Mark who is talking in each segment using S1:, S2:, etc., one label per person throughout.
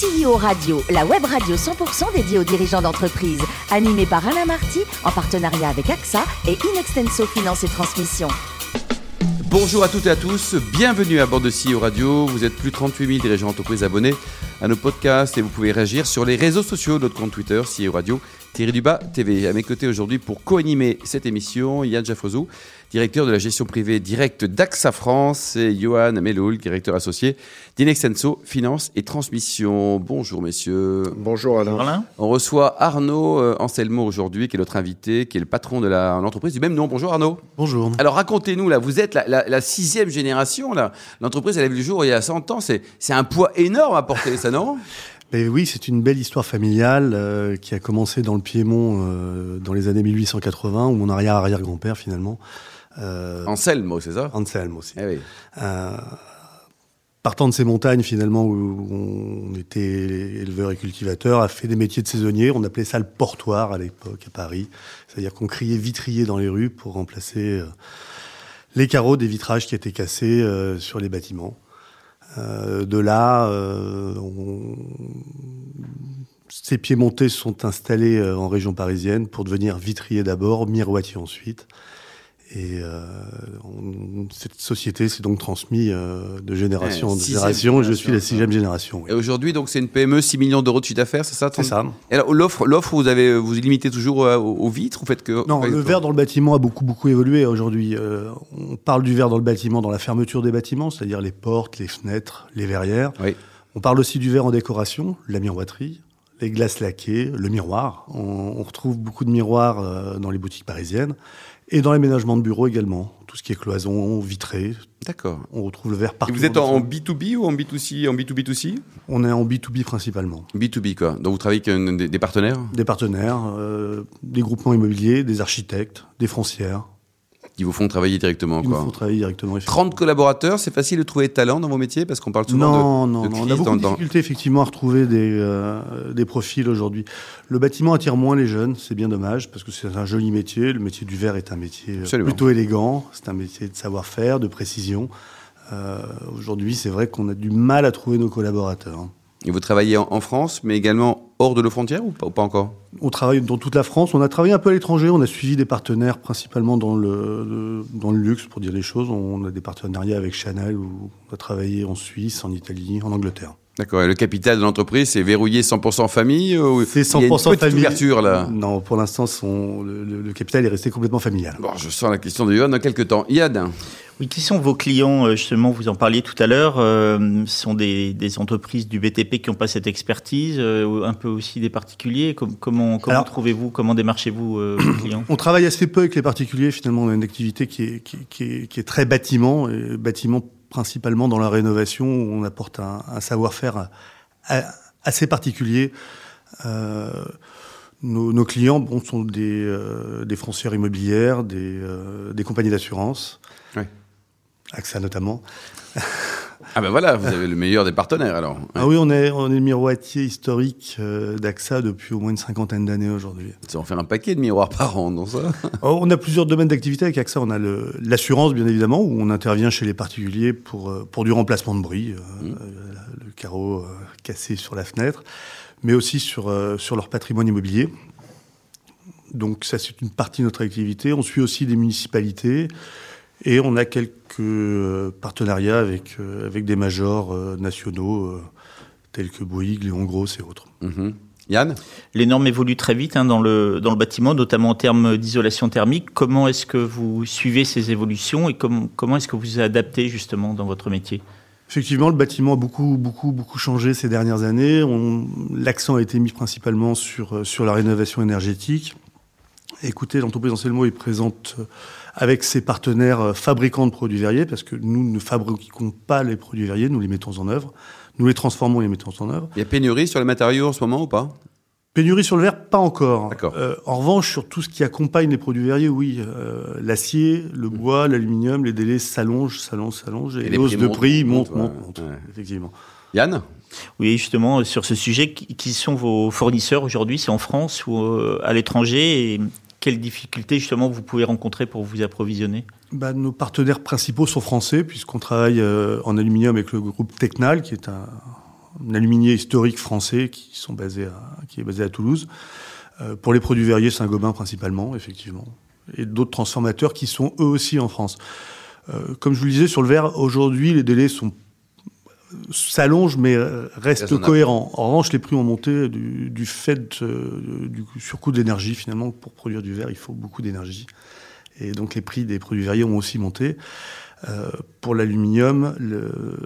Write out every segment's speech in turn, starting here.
S1: CEO Radio, la web radio 100% dédiée aux dirigeants d'entreprise, animée par Alain Marty, en partenariat avec AXA et Inextenso Finance et Transmission.
S2: Bonjour à toutes et à tous, bienvenue à bord de CEO Radio. Vous êtes plus de 38 000 dirigeants d'entreprise abonnés à nos podcasts et vous pouvez réagir sur les réseaux sociaux, notre compte Twitter, CEO Radio, Thierry Dubas TV. À mes côtés aujourd'hui pour co-animer cette émission, Yann Jaffrezou, directeur de la gestion privée directe d'AXA France, et Johan Meloul, directeur associé d'Inexenso Finance et Transmission. Bonjour messieurs.
S3: Bonjour Alain.
S2: On reçoit Arnaud euh, Anselmo aujourd'hui, qui est notre invité, qui est le patron de l'entreprise du même nom. Bonjour Arnaud.
S4: Bonjour.
S2: Alors racontez-nous, là, vous êtes la, sixième génération, là. L'entreprise, elle a vu le jour il y a 100 ans. C'est un poids énorme à porter, ça
S4: mais oui, c'est une belle histoire familiale euh, qui a commencé dans le Piémont euh, dans les années 1880, où mon arrière-arrière-grand-père finalement
S2: euh, Anselmo, c'est ça?
S4: Anselmo aussi.
S2: Eh oui.
S4: partant de ces montagnes, finalement, où on était éleveur et cultivateur, a fait des métiers de saisonnier. On appelait ça le portoir à l'époque, à Paris. C'est-à-dire qu'on criait vitrier dans les rues pour remplacer les carreaux des vitrages qui étaient cassés sur les bâtiments. Euh, de là, euh, ces pieds-montés sont installés euh, en région parisienne pour devenir vitrier d'abord, miroitier ensuite. Et euh, on, cette société s'est donc transmise euh, de génération en génération. Je suis la sixième génération.
S2: Oui. Et aujourd'hui, donc, c'est une PME, 6 millions d'euros de chiffre d'affaires, c'est ça
S4: C'est ça.
S2: Et l'offre, l'offre, vous avez, vous limitez toujours euh, aux, vitres, faites que
S4: Non, le verre dans le bâtiment a beaucoup beaucoup évolué aujourd'hui. Euh, on parle du verre dans le bâtiment, dans la fermeture des bâtiments, c'est-à-dire les portes, les fenêtres, les verrières.
S2: Oui.
S4: On parle aussi du verre en décoration, la miroiterie, les glaces laquées, le miroir. On, on retrouve beaucoup de miroirs euh, dans les boutiques parisiennes. Et dans l'aménagement de bureaux également, tout ce qui est cloison, vitré.
S2: D'accord.
S4: On retrouve le verre partout.
S2: Et vous êtes en, B2B ou en B2C, en B2B2C
S4: On est en B2B principalement.
S2: B2B quoi. Donc vous travaillez avec des, des partenaires?
S4: Des partenaires, euh, des groupements immobiliers, des architectes, des foncières.
S2: Qui vous font travailler directement. Quoi.
S4: vous font travailler directement.
S2: 30 collaborateurs, c'est facile de trouver des talents dans vos métiers parce qu'on parle
S4: non,
S2: souvent de,
S4: non,
S2: de
S4: non, on a beaucoup
S2: dans,
S4: de difficultés effectivement à retrouver des, euh, des profils aujourd'hui. Le bâtiment attire moins les jeunes, c'est bien dommage parce que c'est un joli métier. Le métier du verre est un métier
S2: Absolument.
S4: plutôt élégant, c'est un métier de savoir-faire, de précision. Euh, aujourd'hui, c'est vrai qu'on a du mal à trouver nos collaborateurs.
S2: Et vous travaillez en, en France, mais également hors de nos frontières ou pas, encore?
S4: On travaille dans toute la France. On a travaillé un peu à l'étranger. On a suivi des partenaires principalement dans le, le, dans le luxe, pour dire les choses. On a des partenariats avec Chanel où on a travaillé en Suisse, en Italie, en Angleterre.
S2: D'accord. Et le capital de l'entreprise, c'est verrouillé 100% famille ou
S4: C'est 100%
S2: il y a une petite
S4: famille.
S2: ouverture là
S4: Non, pour l'instant, son- le, capital est resté complètement familial.
S2: Bon, je sens la question de Johan dans quelques temps. Yann
S5: Oui, qui sont vos clients euh, Justement, vous en parliez tout à l'heure. euh, ce sont des, des entreprises du BTP qui n'ont pas cette expertise, euh, ou un peu aussi des particuliers? Com- comment comment
S4: Alors-
S5: trouvez-vous, comment démarchez-vous euh, vos clients?
S4: On travaille assez peu avec les particuliers. Finalement, on a une activité qui est, qui, qui est, qui est très bâtiment, et bâtiment principalement dans la rénovation, où on apporte un, un savoir-faire assez particulier. Euh, nos, nos clients bon, sont des, euh, des foncières immobilières, des, euh, des compagnies d'assurance,
S2: Ouais.
S4: AXA notamment.
S2: Ah ben voilà, vous avez le meilleur des partenaires alors.
S4: Ah oui, on est, on est miroitier historique euh, d'AXA depuis au moins une cinquantaine d'années aujourd'hui.
S2: Ça en fait un paquet de miroirs par an, dans ça?
S4: Oh, on a plusieurs domaines d'activité avec AXA. On a l'assurance, bien évidemment, où on intervient chez les particuliers pour, euh, pour du remplacement de bris, euh,
S2: Mmh.
S4: le carreau cassé sur la fenêtre, mais aussi sur, sur leur patrimoine immobilier. Donc ça, c'est une partie de notre activité. On suit aussi des municipalités et on a quelques euh, partenariats avec, euh, avec des majors euh, nationaux tels que Bouygues, Léon Gross et autres.
S2: Mhm. Yann?
S5: Les normes évoluent très vite hein, dans, le, dans le bâtiment, notamment en termes d'isolation thermique. Comment est-ce que vous suivez ces évolutions et com- comment est-ce que vous vous adaptez justement dans votre métier?
S4: Effectivement, le bâtiment a beaucoup, beaucoup, beaucoup changé ces dernières années. On- L'accent a été mis principalement sur, sur la rénovation énergétique. Écoutez, l'entreprise Anselmo est présente euh, avec ses partenaires euh, fabricants de produits verriers, parce que nous ne fabriquons pas les produits verriers, nous les mettons en œuvre. Nous les transformons et les mettons en œuvre.
S2: Il y a pénurie sur les matériaux en ce moment ou pas?
S4: Pénurie sur le verre, pas encore.
S2: D'accord.
S4: Euh, en revanche, sur tout ce qui accompagne les produits verriers, oui. Euh, L'acier, le bois, l'aluminium, les délais s'allongent, s'allongent, s'allongent. Et,
S2: Et les
S4: hausses de prix
S2: montent,
S4: montent, montent,
S2: ouais.
S4: montent,
S2: Ouais.
S4: effectivement.
S2: Yann?
S5: Oui, justement, sur ce sujet, qui sont vos fournisseurs aujourd'hui? C'est en France ou à l'étranger? Et quelles difficultés justement vous pouvez rencontrer pour vous approvisionner?
S4: Bah, nos partenaires principaux sont français, puisqu'on travaille euh, en aluminium avec le groupe Technal, qui est un, un aluminier historique français qui est basé à Toulouse. Euh, pour les produits verriers, Saint-Gobain principalement, effectivement. Et d'autres transformateurs qui sont eux aussi en France. Euh, comme je vous le disais, sur le verre, aujourd'hui, les délais sont s'allongent mais restent cohérents. En revanche, les prix ont monté du, fait du surcoût d'énergie. Finalement, pour produire du verre, il faut beaucoup d'énergie. Et donc les prix des produits verriers ont aussi monté. Euh, pour l'aluminium, le,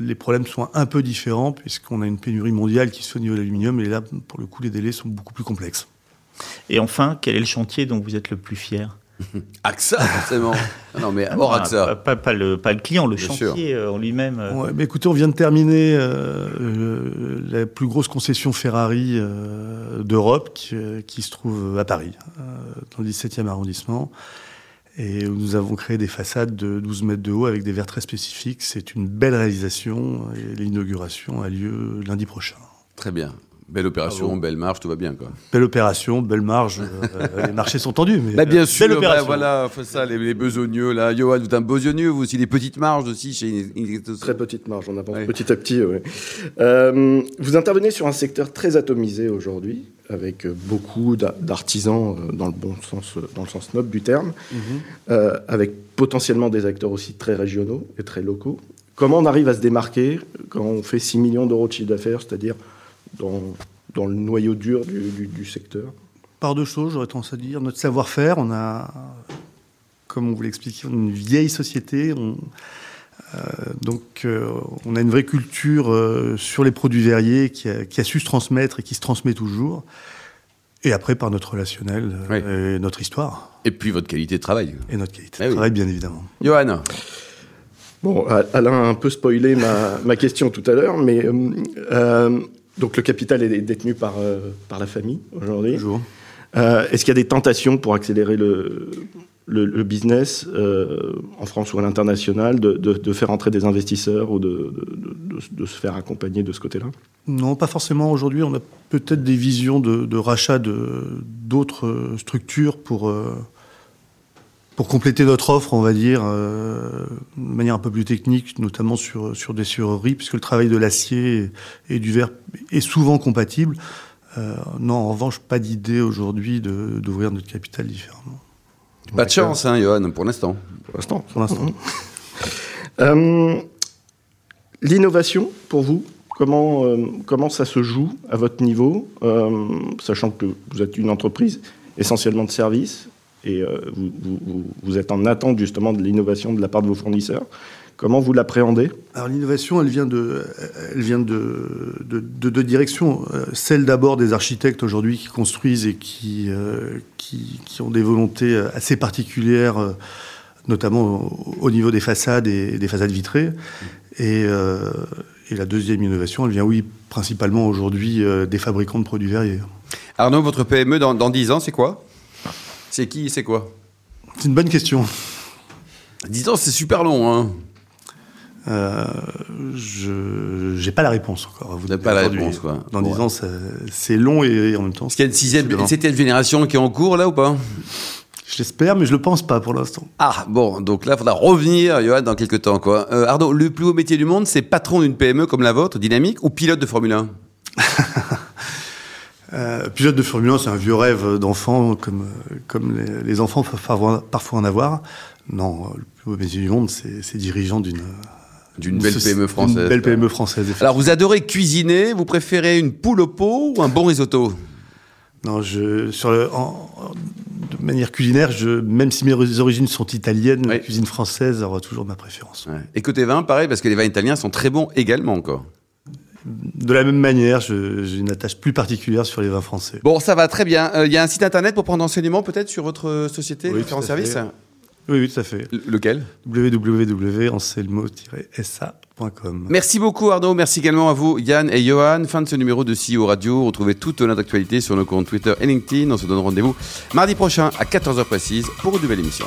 S4: les problèmes sont un peu différents puisqu'on a une pénurie mondiale qui se fait au niveau de l'aluminium et là, pour le coup, les délais sont beaucoup plus complexes.
S5: Et enfin, quel est le chantier dont vous êtes le plus fier?
S2: AXA, forcément. Ah non, mais hors AXA.
S5: Pas, pas, le, pas, le, client, le chantier euh, en lui-même.
S4: Euh. Ouais, mais écoutez, on vient de terminer la plus grosse concession Ferrari d'Europe qui, qui, se trouve à Paris, dans le 17e arrondissement et où nous avons créé des façades de 12 mètres de haut avec des verres très spécifiques. C'est une belle réalisation et l'inauguration a lieu lundi prochain.
S2: Très bien. Belle opération, belle marge, tout va bien quoi.
S4: Belle opération, belle marge. Euh, les marchés sont tendus, mais
S2: bah, bien euh, sûr. Belle bah, voilà, faut ça, les, les, besogneux là. Johan, vous êtes un besogneux, vous aussi des petites marges aussi chez.
S3: Très petites marges, on avance petit à petit. Euh, vous intervenez sur un secteur très atomisé aujourd'hui avec beaucoup d'artisans euh, dans le bon sens, euh, dans le sens noble du terme, mhm. euh, avec potentiellement des acteurs aussi très régionaux et très locaux. Comment on arrive à se démarquer quand on fait 6 millions d'euros de chiffre d'affaires, c'est-à-dire dans, dans, le noyau dur du, du, secteur
S4: Par deux choses, j'aurais tendance à dire. Notre savoir-faire, on a, comme on vous l'expliquait, une vieille société. On, euh, donc, euh, on a une vraie culture euh, sur les produits verriers qui a, su se transmettre et qui se transmet toujours. Et après, par notre relationnel et notre histoire.
S2: Et puis votre qualité de travail.
S4: Et notre qualité de eh travail, bien évidemment.
S2: Johan
S3: Bon, Alain a un peu spoilé ma, question tout à l'heure, mais donc le capital est détenu par, par la famille aujourd'hui.
S4: Toujours.
S3: Est-ce qu'il y a des tentations pour accélérer le, le, business euh, en France ou à l'international de, faire entrer des investisseurs ou de, se faire accompagner de ce côté-là?
S4: Non, pas forcément. Aujourd'hui, on a peut-être des visions de, rachat d'autres structures pour, euh, pour compléter notre offre, on va dire, euh, de manière un peu plus technique, notamment sur, sur des sureries, puisque le travail de l'acier et, du verre est souvent compatible. non, en revanche, pas d'idée aujourd'hui d'ouvrir notre capital différemment.
S2: Pas de chance, hein, Johan, pour l'instant.
S3: Pour l'instant. Pour l'instant. Euh, l'innovation, pour vous, comment, euh, comment ça se joue à votre niveau, euh, sachant que vous êtes une entreprise essentiellement de services et vous, vous, vous, êtes en attente justement de l'innovation de la part de vos fournisseurs. Comment vous l'appréhendez?
S4: Alors l'innovation, elle vient de, elle vient de, de, deux directions. Euh, celle d'abord des architectes aujourd'hui qui construisent et qui, euh, qui, qui, ont des volontés euh, assez particulières, notamment au, niveau des façades et des façades vitrées. Et, et la deuxième innovation, elle vient, oui, principalement aujourd'hui des fabricants de produits verriers.
S2: Arnaud, votre PME dans, dans 10 ans, c'est quoi? C'est qui C'est quoi
S4: C'est une bonne question.
S2: 10 ans, c'est super long, hein
S4: euh, je n'ai pas la réponse encore.
S2: Vous n'avez pas la réponse, quoi.
S4: Dans 10 ans, c'est long et, en même temps.
S2: Est-ce qu'il y a une sixième, septième génération qui est en cours, là, ou pas?
S4: J'espère, mais je le pense pas pour l'instant.
S2: Ah, bon, donc là, il faudra revenir, Johan, dans quelques temps, quoi. Euh, Arnaud, le plus haut métier du monde, c'est patron d'une PME comme la vôtre, dynamique, ou pilote de Formule 1
S4: euh, pilote de Formule 1, c'est un vieux rêve d'enfant, comme, comme les, enfants peuvent parfois en avoir. Non, le plus haut métier du monde, c'est dirigeant d'une
S2: d'une belle PME française. Une
S4: belle PME française.
S2: Alors, vous adorez cuisiner, vous préférez une poule au pot ou un bon risotto?
S4: Non, je, sur le, de manière culinaire, je, même si mes origines sont italiennes, la cuisine française aura toujours ma préférence.
S2: Et côté vin, pareil, parce que les vins italiens sont très bons également encore.
S4: De la même manière, j'ai une attache plus particulière sur les vins français.
S2: Bon, ça va très bien. Euh, il y a un site internet pour prendre enseignement peut-être sur votre société, oui, différents services
S4: oui, oui, tout à fait.
S2: lequel?
S4: www.anselmo-sa.com.
S2: Merci beaucoup Arnaud, merci également à vous Yann et Johan. Fin de ce numéro de CEO Radio. Retrouvez toute notre actualité sur nos comptes Twitter et LinkedIn. On se donne rendez-vous mardi prochain à 14h précise pour une nouvelle émission.